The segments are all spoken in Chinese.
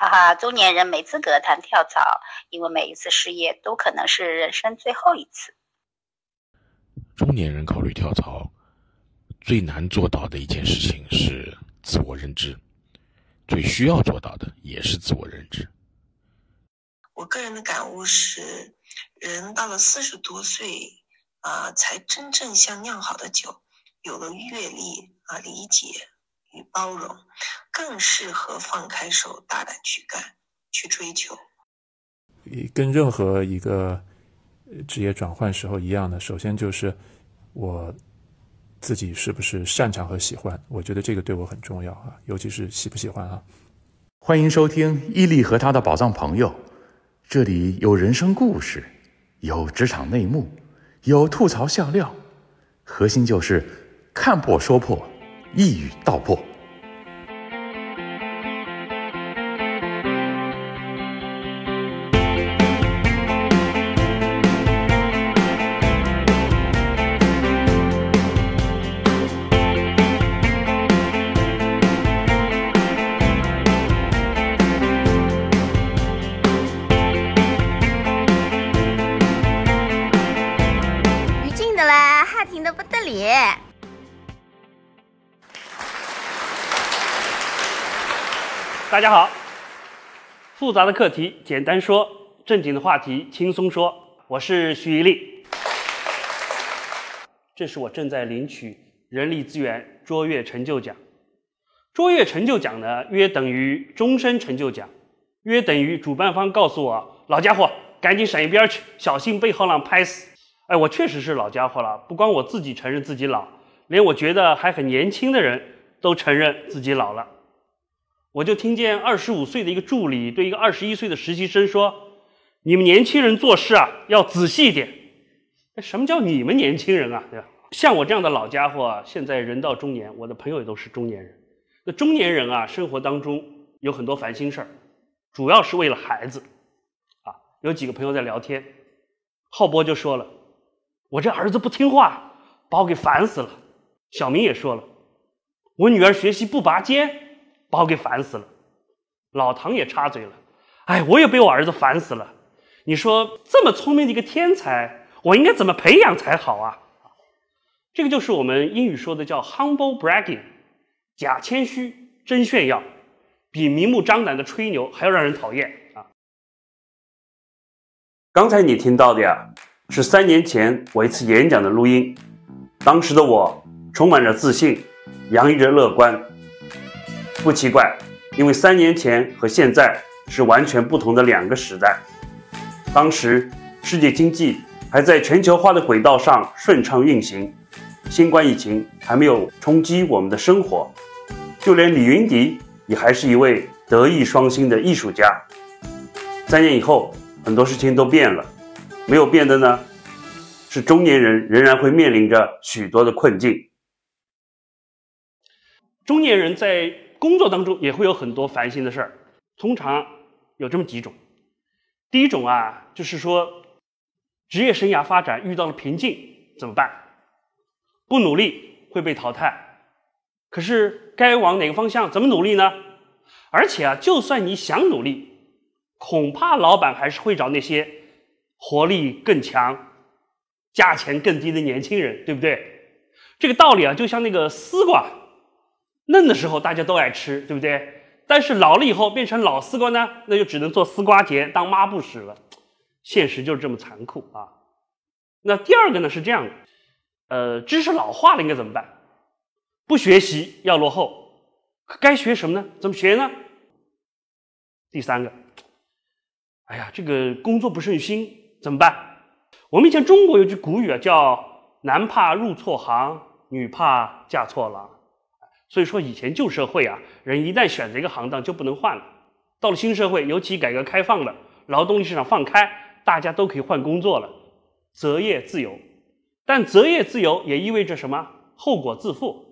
哈哈，中年人没资格谈跳槽，因为每一次失业都可能是人生最后一次。中年人考虑跳槽，最难做到的一件事情是自我认知，最需要做到的也是自我认知。我个人的感悟是，人到了四十多岁，啊，才真正像酿好的酒，有了阅历啊，理解与包容，更适合放开手，大胆去干，去追求。跟任何一个职业转换时候一样的，首先就是我自己是不是擅长和喜欢，我觉得这个对我很重要啊，尤其是喜不喜欢啊。欢迎收听伊利和他的宝藏朋友。这里有人生故事，有职场内幕，有吐槽笑料，核心就是看破说破，一语道破。大家好，复杂的课题简单说，正经的话题轻松说。我是徐一力，这是我正在领取人力资源卓越成就奖。卓越成就奖呢，约等于终身成就奖，约等于主办方告诉我：“老家伙，赶紧闪一边去，小心被后浪拍死。”哎，我确实是老家伙了，不光我自己承认自己老，连我觉得还很年轻的人都承认自己老了。我就听见二十五岁的一个助理对一个二十一岁的实习生说：“你们年轻人做事啊，要仔细一点。”什么叫你们年轻人啊？对吧？像我这样的老家伙，现在人到中年，我的朋友也都是中年人。那中年人啊，生活当中有很多烦心事儿，主要是为了孩子。啊，有几个朋友在聊天，浩波就说了：“我这儿子不听话，把我给烦死了。”小明也说了：“我女儿学习不拔尖。”把我给烦死了，老唐也插嘴了，哎，我也被我儿子烦死了。你说这么聪明的一个天才，我应该怎么培养才好啊？这个就是我们英语说的叫 humble bragging，假谦虚真炫耀，比明目张胆的吹牛还要让人讨厌啊。刚才你听到的呀，是三年前我一次演讲的录音，当时的我充满着自信，洋溢着乐观。不奇怪，因为三年前和现在是完全不同的两个时代。当时世界经济还在全球化的轨道上顺畅运行，新冠疫情还没有冲击我们的生活，就连李云迪也还是一位德艺双馨的艺术家。三年以后，很多事情都变了，没有变的呢，是中年人仍然会面临着许多的困境。中年人在工作当中也会有很多烦心的事儿，通常有这么几种。第一种啊，就是说职业生涯发展遇到了瓶颈怎么办？不努力会被淘汰，可是该往哪个方向怎么努力呢？而且啊，就算你想努力，恐怕老板还是会找那些活力更强、价钱更低的年轻人，对不对？这个道理啊，就像那个丝瓜。嫩的时候大家都爱吃，对不对？但是老了以后变成老丝瓜呢，那就只能做丝瓜节当抹布使了。现实就是这么残酷啊！那第二个呢是这样的，呃，知识老化了应该怎么办？不学习要落后，该学什么呢？怎么学呢？第三个，哎呀，这个工作不顺心怎么办？我们以前中国有句古语啊，叫“男怕入错行，女怕嫁错郎”。所以说，以前旧社会啊，人一旦选择一个行当就不能换了。到了新社会，尤其改革开放了，劳动力市场放开，大家都可以换工作了，择业自由。但择业自由也意味着什么？后果自负。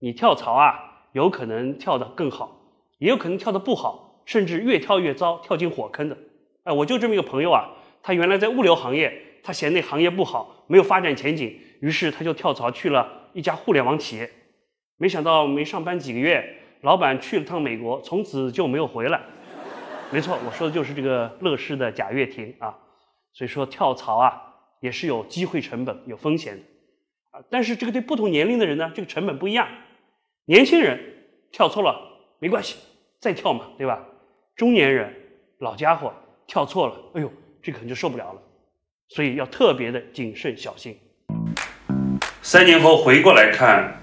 你跳槽啊，有可能跳得更好，也有可能跳得不好，甚至越跳越糟，跳进火坑的。哎，我就这么一个朋友啊，他原来在物流行业，他嫌那行业不好，没有发展前景，于是他就跳槽去了一家互联网企业。没想到没上班几个月，老板去了趟美国，从此就没有回来。没错，我说的就是这个乐视的贾跃亭啊。所以说跳槽啊，也是有机会成本、有风险的啊。但是这个对不同年龄的人呢，这个成本不一样。年轻人跳错了没关系，再跳嘛，对吧？中年人，老家伙跳错了，哎呦，这可能就受不了了。所以要特别的谨慎小心。三年后回过来看，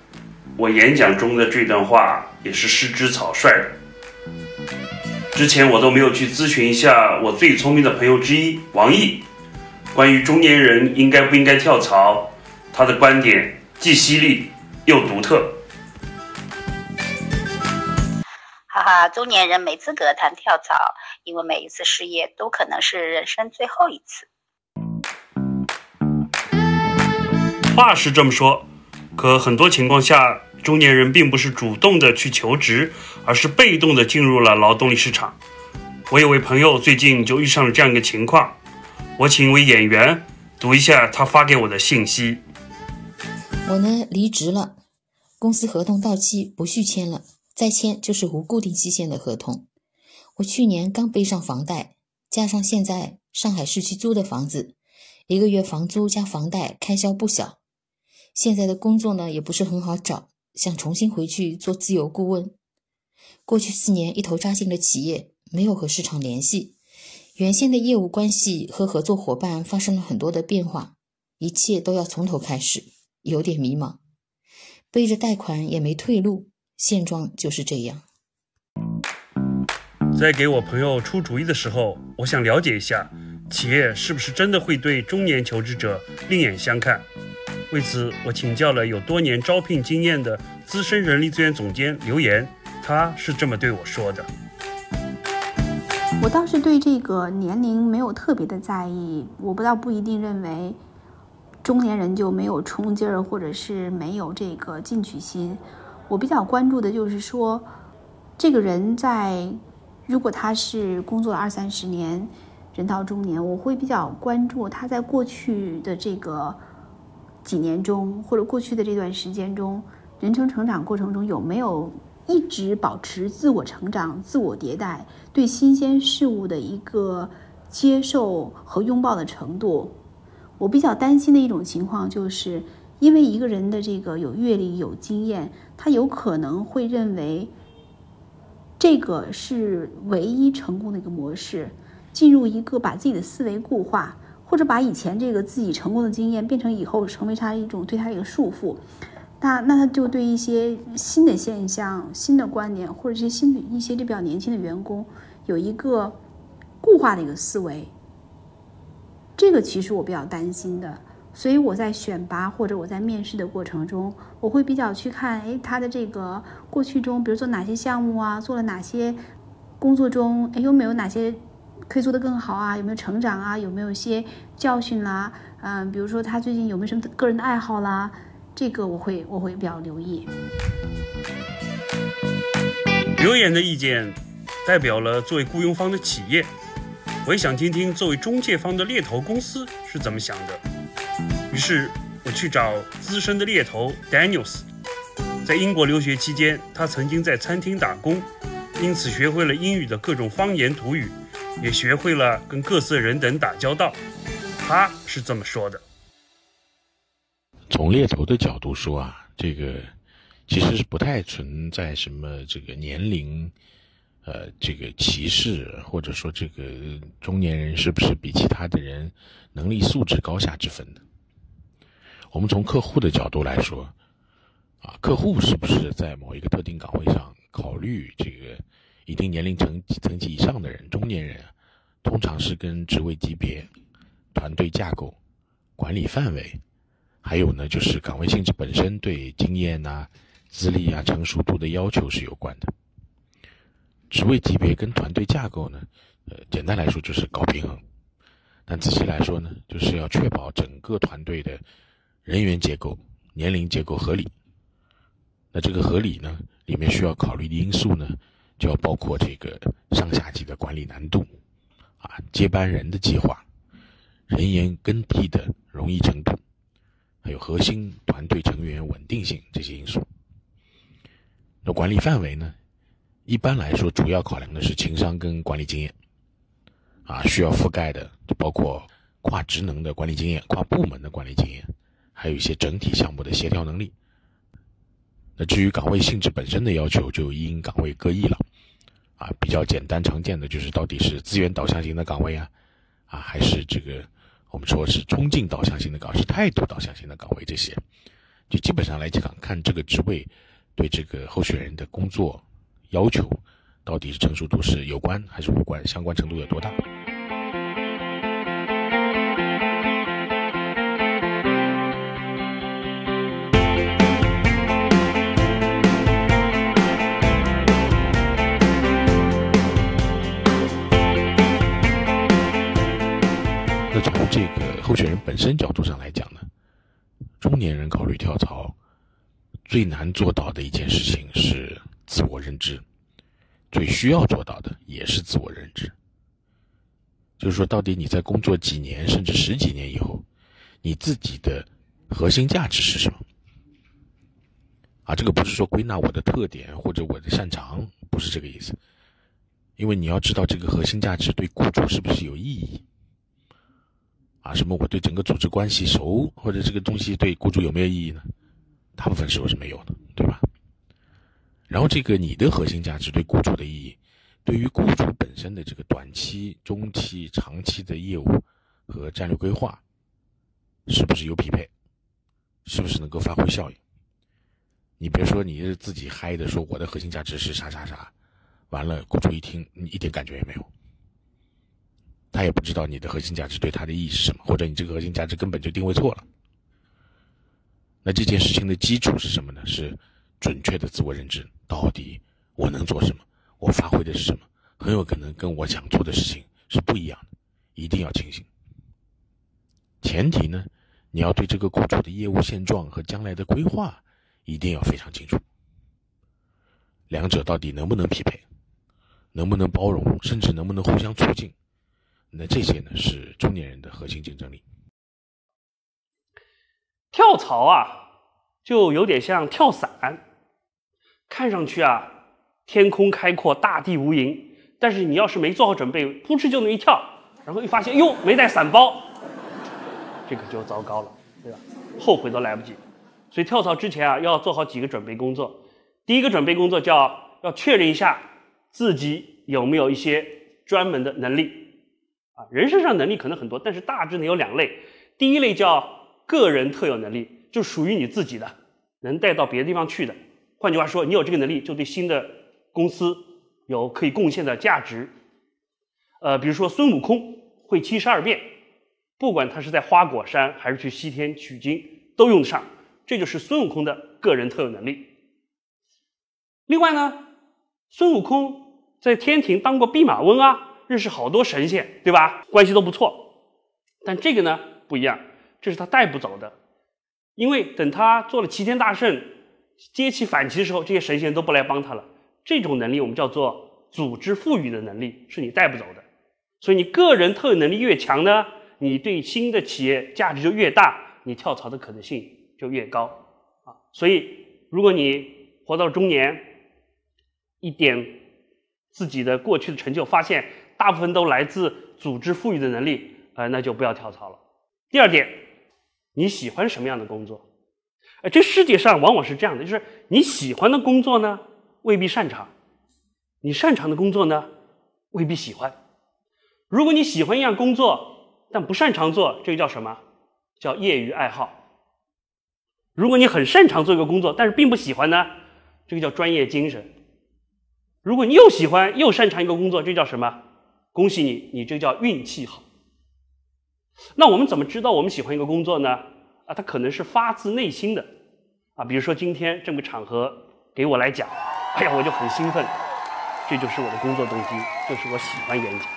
我演讲中的这段话也是失之草率的。之前我都没有去咨询一下我最聪明的朋友之一王毅，关于中年人应该不应该跳槽，他的观点既犀利又独特。哈哈，中年人没资格谈跳槽，因为每一次失业都可能是人生最后一次。话是这么说，可很多情况下，中年人并不是主动的去求职，而是被动的进入了劳动力市场。我有位朋友最近就遇上了这样一个情况，我请一位演员读一下他发给我的信息。我呢离职了，公司合同到期不续签了，再签就是无固定期限的合同。我去年刚背上房贷，加上现在上海市区租的房子，一个月房租加房贷开销不小。现在的工作呢也不是很好找，想重新回去做自由顾问。过去四年一头扎进了企业，没有和市场联系，原先的业务关系和合作伙伴发生了很多的变化，一切都要从头开始，有点迷茫。背着贷款也没退路，现状就是这样。在给我朋友出主意的时候，我想了解一下，企业是不是真的会对中年求职者另眼相看。为此，我请教了有多年招聘经验的资深人力资源总监刘岩，他是这么对我说的：“我倒是对这个年龄没有特别的在意，我不倒不一定认为中年人就没有冲劲儿，或者是没有这个进取心。我比较关注的就是说，这个人在如果他是工作了二三十年，人到中年，我会比较关注他在过去的这个。”几年中，或者过去的这段时间中，人生成长过程中有没有一直保持自我成长、自我迭代，对新鲜事物的一个接受和拥抱的程度？我比较担心的一种情况，就是因为一个人的这个有阅历、有经验，他有可能会认为这个是唯一成功的一个模式，进入一个把自己的思维固化。或者把以前这个自己成功的经验变成以后成为他一种对他一个束缚，那那他就对一些新的现象、新的观念，或者是新的一些就比较年轻的员工有一个固化的一个思维，这个其实我比较担心的。所以我在选拔或者我在面试的过程中，我会比较去看，哎，他的这个过去中，比如做哪些项目啊，做了哪些工作中，哎，有没有哪些。可以做得更好啊？有没有成长啊？有没有一些教训啦？嗯，比如说他最近有没有什么个人的爱好啦？这个我会我会比较留意。留言的意见代表了作为雇佣方的企业，我也想听听作为中介方的猎头公司是怎么想的。于是我去找资深的猎头 Daniels，在英国留学期间，他曾经在餐厅打工，因此学会了英语的各种方言土语。也学会了跟各色人等打交道，他是这么说的。从猎头的角度说啊，这个其实是不太存在什么这个年龄，呃，这个歧视，或者说这个中年人是不是比其他的人能力素质高下之分的。我们从客户的角度来说，啊，客户是不是在某一个特定岗位上考虑这个？一定年龄层层级以上的人，中年人，通常是跟职位级别、团队架构、管理范围，还有呢，就是岗位性质本身对经验呐、资历啊、成熟度的要求是有关的。职位级别跟团队架构呢，呃，简单来说就是搞平衡，但仔细来说呢，就是要确保整个团队的人员结构、年龄结构合理。那这个合理呢，里面需要考虑的因素呢？就要包括这个上下级的管理难度，啊，接班人的计划，人员更替的容易程度，还有核心团队成员稳定性这些因素。那管理范围呢？一般来说，主要考量的是情商跟管理经验。啊，需要覆盖的就包括跨职能的管理经验、跨部门的管理经验，还有一些整体项目的协调能力。那至于岗位性质本身的要求，就因岗位各异了。啊，比较简单常见的就是到底是资源导向型的岗位啊，啊，还是这个我们说是冲劲导向型的岗，是态度导向型的岗位这些，就基本上来讲，看这个职位对这个候选人的工作要求到底是成熟度是有关还是无关，相关程度有多大。这个候选人本身角度上来讲呢，中年人考虑跳槽，最难做到的一件事情是自我认知，最需要做到的也是自我认知。就是说，到底你在工作几年甚至十几年以后，你自己的核心价值是什么？啊，这个不是说归纳我的特点或者我的擅长，不是这个意思。因为你要知道这个核心价值对雇主是不是有意义。啊，什么？我对整个组织关系熟，或者这个东西对雇主有没有意义呢？大部分时候是没有的，对吧？然后这个你的核心价值对雇主的意义，对于雇主本身的这个短期、中期、长期的业务和战略规划，是不是有匹配？是不是能够发挥效应？你别说你是自己嗨的说我的核心价值是啥啥啥，完了雇主一听，你一点感觉也没有。他也不知道你的核心价值对他的意义是什么，或者你这个核心价值根本就定位错了。那这件事情的基础是什么呢？是准确的自我认知。到底我能做什么？我发挥的是什么？很有可能跟我想做的事情是不一样的，一定要清醒。前提呢，你要对这个雇主的业务现状和将来的规划一定要非常清楚。两者到底能不能匹配？能不能包容？甚至能不能互相促进？那这些呢，是中年人的核心竞争力。跳槽啊，就有点像跳伞，看上去啊，天空开阔，大地无垠，但是你要是没做好准备，扑哧就能一跳，然后一发现哟，没带伞包，这可就糟糕了，对吧？后悔都来不及。所以跳槽之前啊，要做好几个准备工作。第一个准备工作叫要确认一下自己有没有一些专门的能力。啊，人身上能力可能很多，但是大致呢有两类。第一类叫个人特有能力，就属于你自己的，能带到别的地方去的。换句话说，你有这个能力，就对新的公司有可以贡献的价值。呃，比如说孙悟空会七十二变，不管他是在花果山还是去西天取经，都用得上。这就是孙悟空的个人特有能力。另外呢，孙悟空在天庭当过弼马温啊。认识好多神仙，对吧？关系都不错，但这个呢不一样，这是他带不走的，因为等他做了齐天大圣，接起反旗的时候，这些神仙都不来帮他了。这种能力我们叫做组织赋予的能力，是你带不走的。所以你个人特有能力越强呢，你对新的企业价值就越大，你跳槽的可能性就越高啊。所以如果你活到中年，一点自己的过去的成就发现。大部分都来自组织赋予的能力，呃，那就不要跳槽了。第二点，你喜欢什么样的工作？呃，这世界上往往是这样的，就是你喜欢的工作呢，未必擅长；你擅长的工作呢，未必喜欢。如果你喜欢一样工作，但不擅长做，这个叫什么？叫业余爱好。如果你很擅长做一个工作，但是并不喜欢呢，这个叫专业精神。如果你又喜欢又擅长一个工作，这叫什么？恭喜你，你这叫运气好。那我们怎么知道我们喜欢一个工作呢？啊，它可能是发自内心的啊。比如说今天这个场合给我来讲，哎呀，我就很兴奋，这就是我的工作动机，就是我喜欢演讲。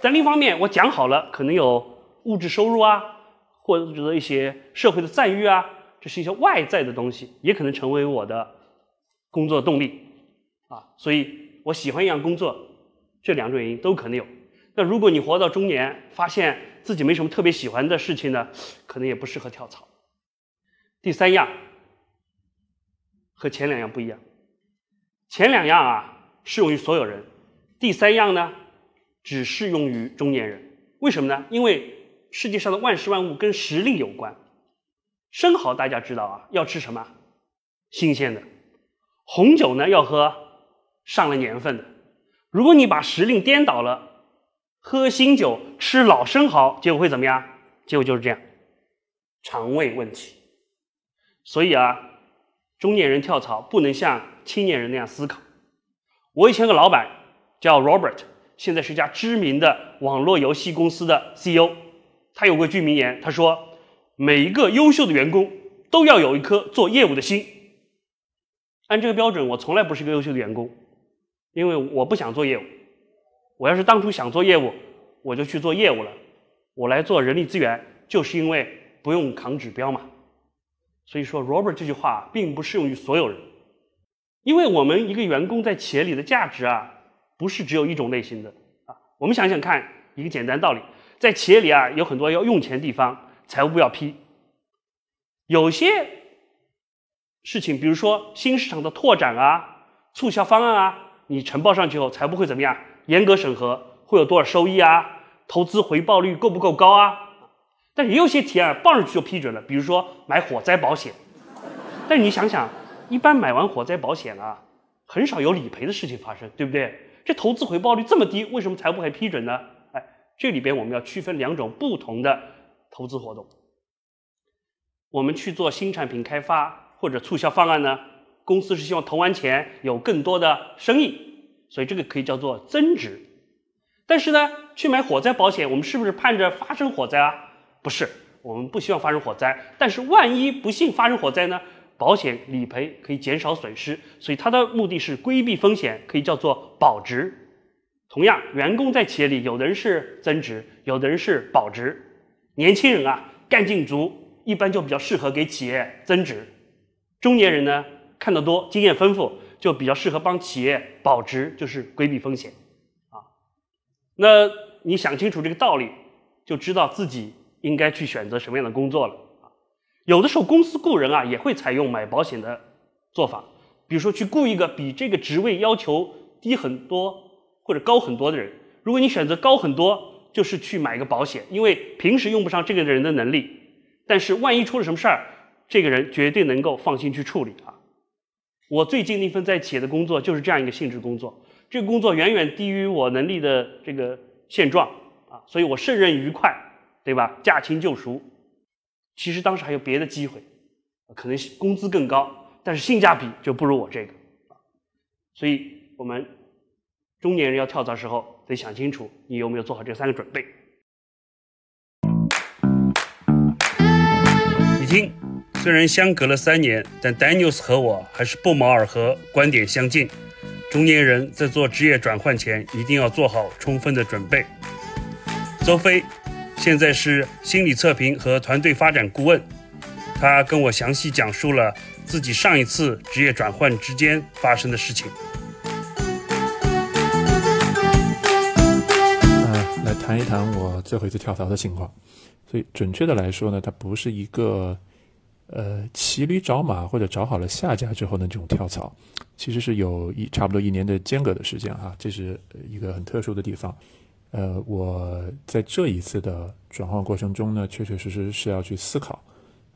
但另一方面，我讲好了，可能有物质收入啊，或者一些社会的赞誉啊，这是一些外在的东西，也可能成为我的工作动力啊。所以我喜欢一样工作。这两种原因都可能有。那如果你活到中年，发现自己没什么特别喜欢的事情呢，可能也不适合跳槽。第三样和前两样不一样，前两样啊适用于所有人，第三样呢只适用于中年人。为什么呢？因为世界上的万事万物跟时令有关。生蚝大家知道啊，要吃什么？新鲜的。红酒呢，要喝上了年份的。如果你把时令颠倒了，喝新酒吃老生蚝，结果会怎么样？结果就是这样，肠胃问题。所以啊，中年人跳槽不能像青年人那样思考。我以前个老板叫 Robert。现在是一家知名的网络游戏公司的 CEO，他有个句名言，他说：“每一个优秀的员工都要有一颗做业务的心。”按这个标准，我从来不是一个优秀的员工，因为我不想做业务。我要是当初想做业务，我就去做业务了。我来做人力资源，就是因为不用扛指标嘛。所以说，Robert 这句话并不适用于所有人，因为我们一个员工在企业里的价值啊。不是只有一种类型的啊！我们想想看，一个简单道理，在企业里啊，有很多要用钱地方，财务部要批。有些事情，比如说新市场的拓展啊、促销方案啊，你呈报上去后，财务会怎么样？严格审核，会有多少收益啊？投资回报率够不够高啊？但是也有些提案报上去就批准了，比如说买火灾保险。但是你想想，一般买完火灾保险啊，很少有理赔的事情发生，对不对？这投资回报率这么低，为什么财务还批准呢？哎，这里边我们要区分两种不同的投资活动。我们去做新产品开发或者促销方案呢，公司是希望投完钱有更多的生意，所以这个可以叫做增值。但是呢，去买火灾保险，我们是不是盼着发生火灾啊？不是，我们不希望发生火灾。但是万一不幸发生火灾呢？保险理赔可以减少损失，所以它的目的是规避风险，可以叫做保值。同样，员工在企业里，有的人是增值，有的人是保值。年轻人啊，干劲足，一般就比较适合给企业增值；中年人呢，看得多，经验丰富，就比较适合帮企业保值，就是规避风险。啊，那你想清楚这个道理，就知道自己应该去选择什么样的工作了。啊有的时候公司雇人啊，也会采用买保险的做法，比如说去雇一个比这个职位要求低很多或者高很多的人。如果你选择高很多，就是去买一个保险，因为平时用不上这个人的能力，但是万一出了什么事儿，这个人绝对能够放心去处理啊。我最近那份在企业的工作就是这样一个性质工作，这个工作远远低于我能力的这个现状啊，所以我胜任愉快，对吧？驾轻就熟。其实当时还有别的机会，可能工资更高，但是性价比就不如我这个。所以我们中年人要跳槽时候，得想清楚你有没有做好这三个准备。你听，虽然相隔了三年，但 Daniels 和我还是不谋而合，观点相近。中年人在做职业转换前，一定要做好充分的准备。周飞。现在是心理测评和团队发展顾问，他跟我详细讲述了自己上一次职业转换之间发生的事情。来谈一谈我最后一次跳槽的情况。所以准确的来说呢，它不是一个呃骑驴找马或者找好了下家之后呢这种跳槽，其实是有一差不多一年的间隔的时间哈，这是一个很特殊的地方。呃，我在这一次的转换过程中呢，确确实实是要去思考，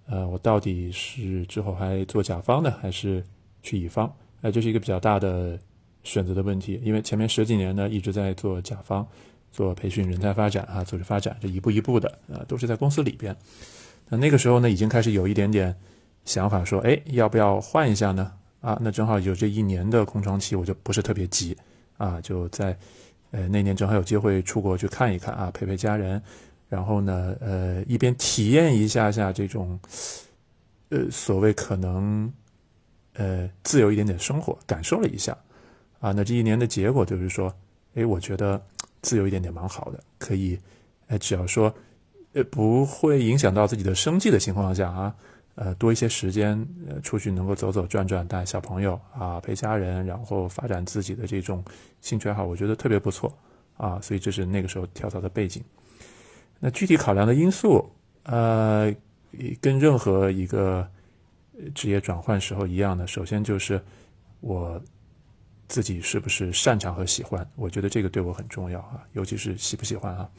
呃，我到底是之后还做甲方呢，还是去乙方？呃，这是一个比较大的选择的问题。因为前面十几年呢，一直在做甲方，做培训、人才发展啊，组织发展，这一步一步的，啊，都是在公司里边。那那个时候呢，已经开始有一点点想法，说，哎，要不要换一下呢？啊，那正好有这一年的空窗期，我就不是特别急，啊，就在。呃，那年正好有机会出国去看一看啊，陪陪家人，然后呢，呃，一边体验一下下这种，呃，所谓可能，呃，自由一点点生活，感受了一下，啊，那这一年的结果就是说，哎，我觉得自由一点点蛮好的，可以，哎，只要说，呃，不会影响到自己的生计的情况下啊。呃，多一些时间，呃，出去能够走走转转，带小朋友啊，陪家人，然后发展自己的这种兴趣爱好，我觉得特别不错啊。所以这是那个时候跳槽的背景。那具体考量的因素，呃，跟任何一个职业转换时候一样的，首先就是我自己是不是擅长和喜欢，我觉得这个对我很重要啊，尤其是喜不喜欢啊。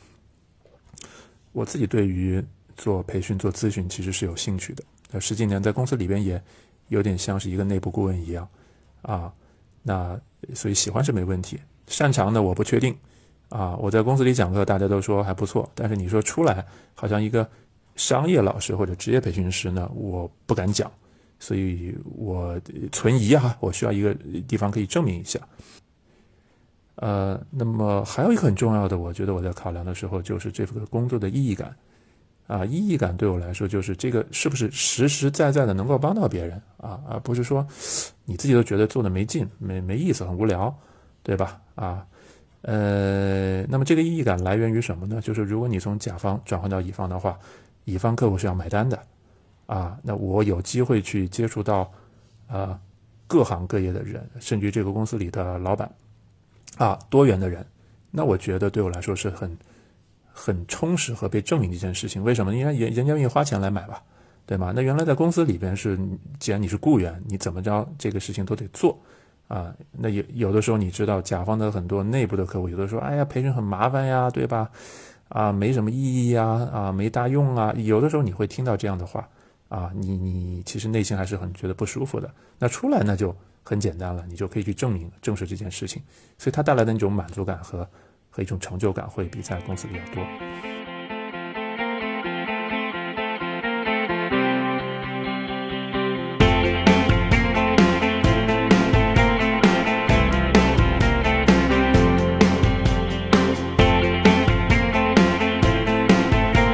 我自己对于做培训、做咨询其实是有兴趣的。那十几年在公司里边也有点像是一个内部顾问一样啊。那所以喜欢是没问题，擅长的我不确定啊。我在公司里讲课，大家都说还不错，但是你说出来好像一个商业老师或者职业培训师呢，我不敢讲，所以我存疑啊。我需要一个地方可以证明一下。呃，那么还有一个很重要的，我觉得我在考量的时候，就是这份工作的意义感啊。意义感对我来说，就是这个是不是实实在在的能够帮到别人啊，而不是说你自己都觉得做的没劲、没没意思、很无聊，对吧？啊，呃，那么这个意义感来源于什么呢？就是如果你从甲方转换到乙方的话，乙方客户是要买单的啊。那我有机会去接触到啊各行各业的人，甚至于这个公司里的老板。啊，多元的人，那我觉得对我来说是很很充实和被证明的一件事情。为什么？因为人人家愿意花钱来买吧，对吗？那原来在公司里边是，既然你是雇员，你怎么着这个事情都得做啊。那有有的时候你知道，甲方的很多内部的客户，有的说，哎呀，培训很麻烦呀，对吧？啊，没什么意义呀，啊，没大用啊。有的时候你会听到这样的话啊，你你其实内心还是很觉得不舒服的。那出来那就。很简单了，你就可以去证明、证实这件事情，所以它带来的那种满足感和和一种成就感会比在公司里要多。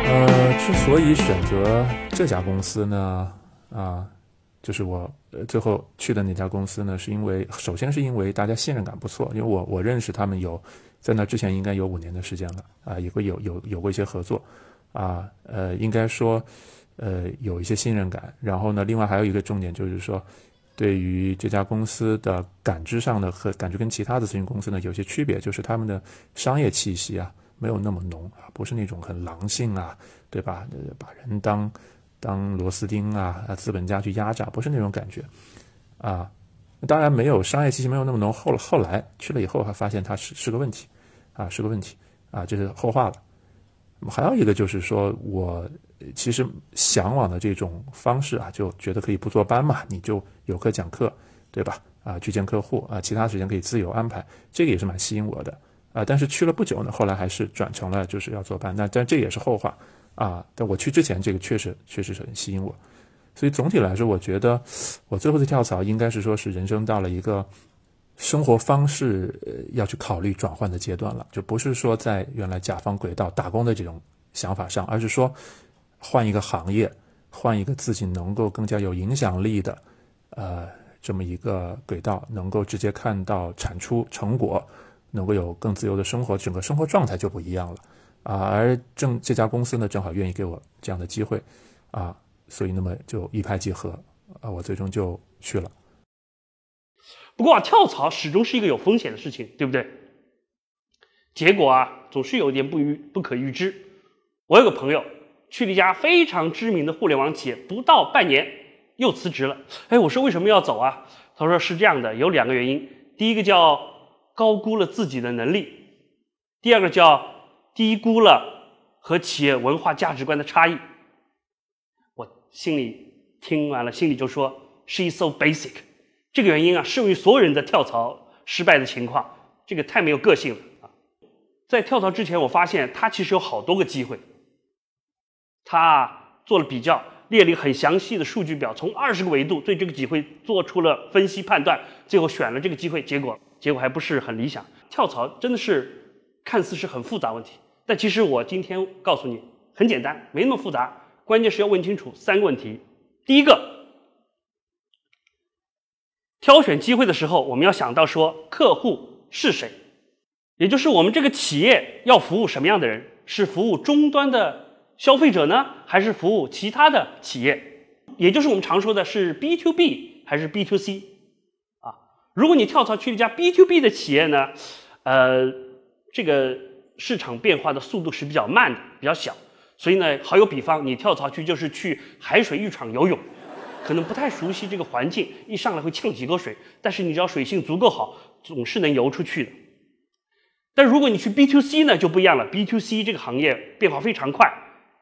呃，之所以选择这家公司呢，啊。就是我呃最后去的那家公司呢，是因为首先是因为大家信任感不错，因为我我认识他们有在那之前应该有五年的时间了啊，也会有有有过一些合作啊，呃应该说呃有一些信任感。然后呢，另外还有一个重点就是说，对于这家公司的感知上的和感觉跟其他的咨询公司呢有些区别，就是他们的商业气息啊没有那么浓啊，不是那种很狼性啊，对吧？把人当。当螺丝钉啊，资本家去压榨，不是那种感觉，啊，当然没有商业气息没有那么浓。后后来去了以后，还发现它是是个问题，啊，是个问题，啊，这是后话了。还有一个就是说，我其实向往的这种方式啊，就觉得可以不坐班嘛，你就有课讲课，对吧？啊，去见客户啊，其他时间可以自由安排，这个也是蛮吸引我的啊。但是去了不久呢，后来还是转成了就是要坐班，那但这也是后话。啊，但我去之前，这个确实确实很吸引我，所以总体来说，我觉得我最后的跳槽应该是说是人生到了一个生活方式要去考虑转换的阶段了，就不是说在原来甲方轨道打工的这种想法上，而是说换一个行业，换一个自己能够更加有影响力的呃这么一个轨道，能够直接看到产出成果，能够有更自由的生活，整个生活状态就不一样了。啊，而正这家公司呢，正好愿意给我这样的机会，啊，所以那么就一拍即合，啊，我最终就去了。不过啊，跳槽始终是一个有风险的事情，对不对？结果啊，总是有点不预不可预知。我有个朋友去了一家非常知名的互联网企业，不到半年又辞职了。哎，我说为什么要走啊？他说是这样的，有两个原因。第一个叫高估了自己的能力，第二个叫。低估了和企业文化价值观的差异，我心里听完了，心里就说：“She's so basic。”这个原因啊，适用于所有人的跳槽失败的情况。这个太没有个性了啊！在跳槽之前，我发现他其实有好多个机会。他做了比较，列了一个很详细的数据表，从二十个维度对这个机会做出了分析判断，最后选了这个机会。结果结果还不是很理想。跳槽真的是看似是很复杂问题。但其实我今天告诉你，很简单，没那么复杂。关键是要问清楚三个问题。第一个，挑选机会的时候，我们要想到说客户是谁，也就是我们这个企业要服务什么样的人？是服务终端的消费者呢，还是服务其他的企业？也就是我们常说的是 B to B 还是 B to C？啊，如果你跳槽去一家 B to B 的企业呢，呃，这个。市场变化的速度是比较慢的，比较小，所以呢，好有比方，你跳槽去就是去海水浴场游泳，可能不太熟悉这个环境，一上来会呛几口水，但是你只要水性足够好，总是能游出去的。但如果你去 B to C 呢，就不一样了。B to C 这个行业变化非常快，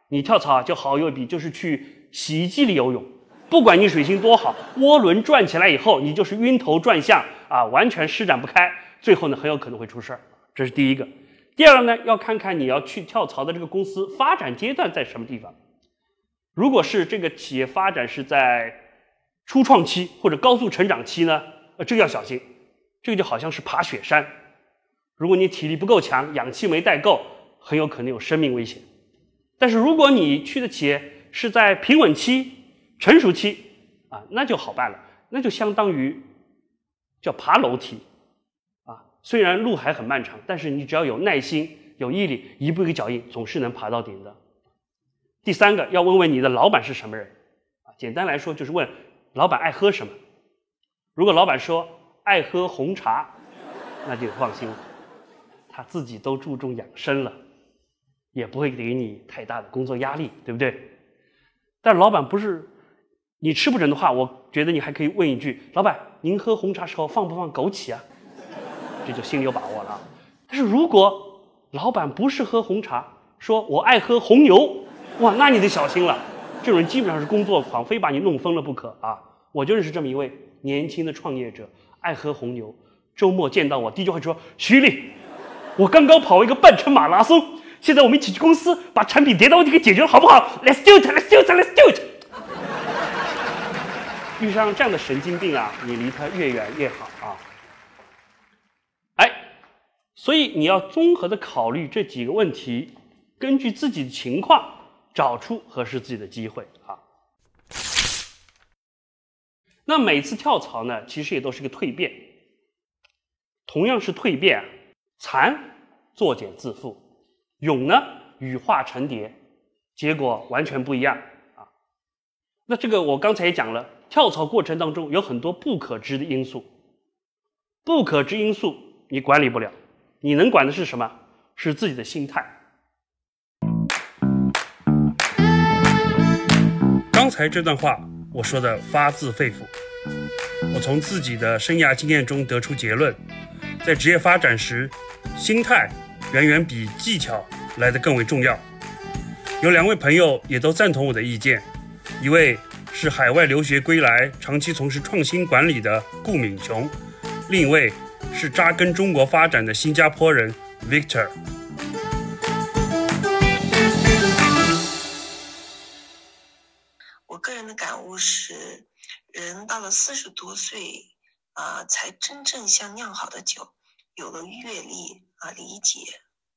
你跳槽就好有比就是去洗衣机里游泳，不管你水性多好，涡轮转起来以后，你就是晕头转向啊，完全施展不开，最后呢很有可能会出事儿。这是第一个。第二呢，要看看你要去跳槽的这个公司发展阶段在什么地方。如果是这个企业发展是在初创期或者高速成长期呢，呃，这个要小心，这个就好像是爬雪山。如果你体力不够强，氧气没带够，很有可能有生命危险。但是如果你去的企业是在平稳期、成熟期，啊，那就好办了，那就相当于叫爬楼梯，虽然路还很漫长，但是你只要有耐心、有毅力，一步一个脚印，总是能爬到顶的。第三个要问问你的老板是什么人，啊，简单来说就是问老板爱喝什么。如果老板说爱喝红茶，那就放心了。他自己都注重养生了，也不会给你太大的工作压力，对不对？但老板不是你吃不准的话，我觉得你还可以问一句：“老板，您喝红茶时候放不放枸杞啊？”这就心里有把握了。但是如果老板不是喝红茶，说我爱喝红牛，哇，那你得小心了。这种人基本上是工作狂，非把你弄疯了不可啊！我就认识这么一位年轻的创业者，爱喝红牛。周末见到我，第一句话就说：“徐丽。”我刚刚跑一个半程马拉松，现在我们一起去公司把产品迭代问题给解决了，好不好？Let's do it, let's do it, let's do it。遇上这样的神经病啊，你离他越远越好啊。哎，所以你要综合的考虑这几个问题，根据自己的情况找出合适自己的机会啊。那每次跳槽呢，其实也都是个蜕变，同样是蜕变。蚕作茧自缚，蛹呢羽化成蝶，结果完全不一样啊。那这个我刚才也讲了，跳槽过程当中有很多不可知的因素，不可知因素你管理不了，你能管的是什么？是自己的心态。刚才这段话我说的发自肺腑，我从自己的生涯经验中得出结论，在职业发展时。心态远远比技巧来得更为重要。有两位朋友也都赞同我的意见，一位是海外留学归来、长期从事创新管理的顾敏雄，另一位是扎根中国发展的新加坡人 Victor。我个人的感悟是，人到了四十多岁，啊，才真正像酿好的酒。有了阅历啊，理解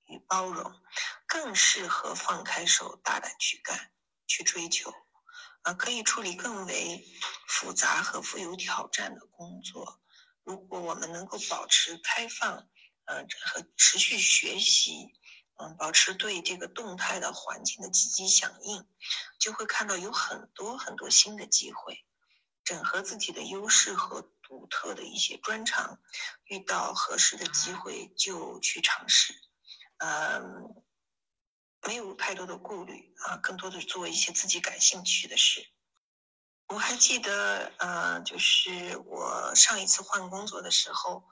与包容，更适合放开手，大胆去干，去追求，啊，可以处理更为复杂和富有挑战的工作。如果我们能够保持开放，嗯，和持续学习，嗯，保持对这个动态的环境的积极响应，就会看到有很多很多新的机会，整合自己的优势和。独特的一些专长，遇到合适的机会就去尝试，嗯，没有太多的顾虑啊，更多的做一些自己感兴趣的事。我还记得，呃，就是我上一次换工作的时候，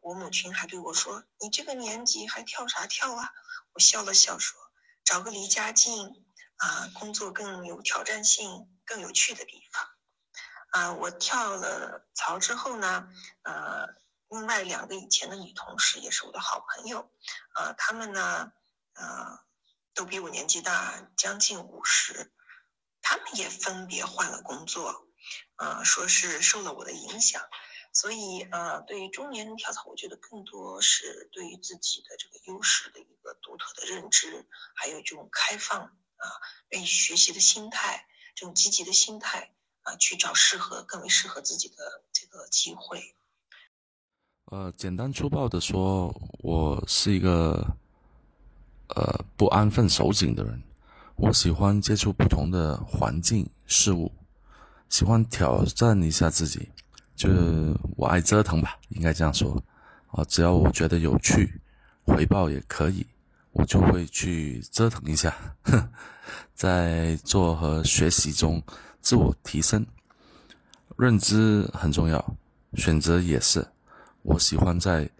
我母亲还对我说：“你这个年纪还跳啥跳啊？”我笑了笑说：“找个离家近啊，工作更有挑战性、更有趣的地方。”啊，我跳了槽之后呢，呃，另外两个以前的女同事也是我的好朋友，呃，她们呢，呃，都比我年纪大，将近五十，他们也分别换了工作，呃，说是受了我的影响，所以呃，对于中年人跳槽，我觉得更多是对于自己的这个优势的一个独特的认知，还有这种开放啊，愿意学习的心态，这种积极的心态。啊，去找适合、更为适合自己的这个机会。呃，简单粗暴的说，我是一个呃不安分守紧的人。我喜欢接触不同的环境事物，喜欢挑战一下自己，就是我爱折腾吧，应该这样说。啊，只要我觉得有趣，回报也可以，我就会去折腾一下。在做和学习中。自我提升，认知很重要，选择也是。我喜欢在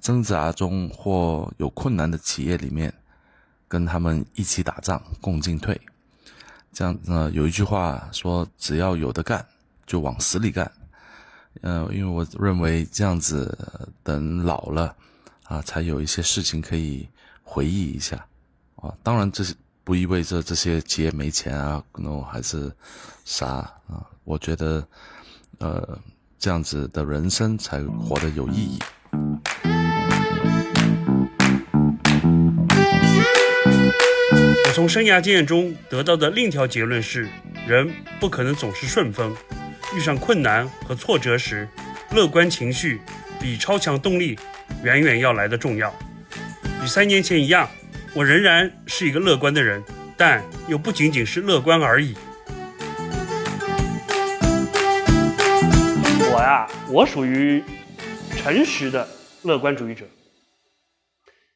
挣扎中或有困难的企业里面，跟他们一起打仗，共进退。这样呢，有一句话说：“只要有的干，就往死里干。”嗯，因为我认为这样子，等老了啊，才有一些事情可以回忆一下啊。当然，这是不意味着这些企业没钱啊，那还是啥啊？我觉得，呃，这样子的人生才活得有意义。从生涯经验中得到的另一条结论是：人不可能总是顺风，遇上困难和挫折时，乐观情绪比超强动力远远要来的重要。与三年前一样，我仍然是一个乐观的人，但又不仅仅是乐观而已。我呀，我属于诚实的乐观主义者。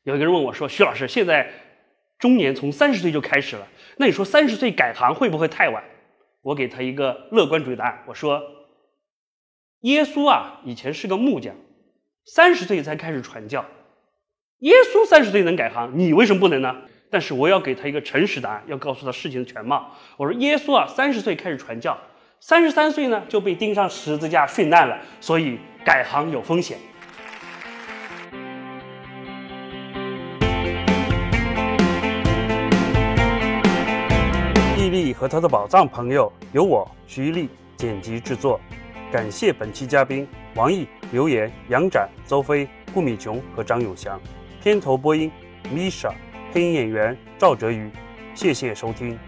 有一个人问我说：“徐老师，现在中年从三十岁就开始了，那你说三十岁改行会不会太晚？”我给他一个乐观主义答案，我说：“耶稣啊，以前是个木匠，三十岁才开始传教。耶稣三十岁能改行，你为什么不能呢？”但是我要给他一个诚实答案，要告诉他事情的全貌。我说：“耶稣啊，三十岁开始传教，三十三岁呢就被钉上十字架殉难了，所以改行有风险。”和他的宝藏朋友由我徐一力剪辑制作，感谢本期嘉宾王毅、刘岩、杨展、邹飞、顾敏琼和张永祥，片头播音 Misha，配音演员赵哲宇，谢谢收听。